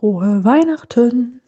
Frohe Weihnachten.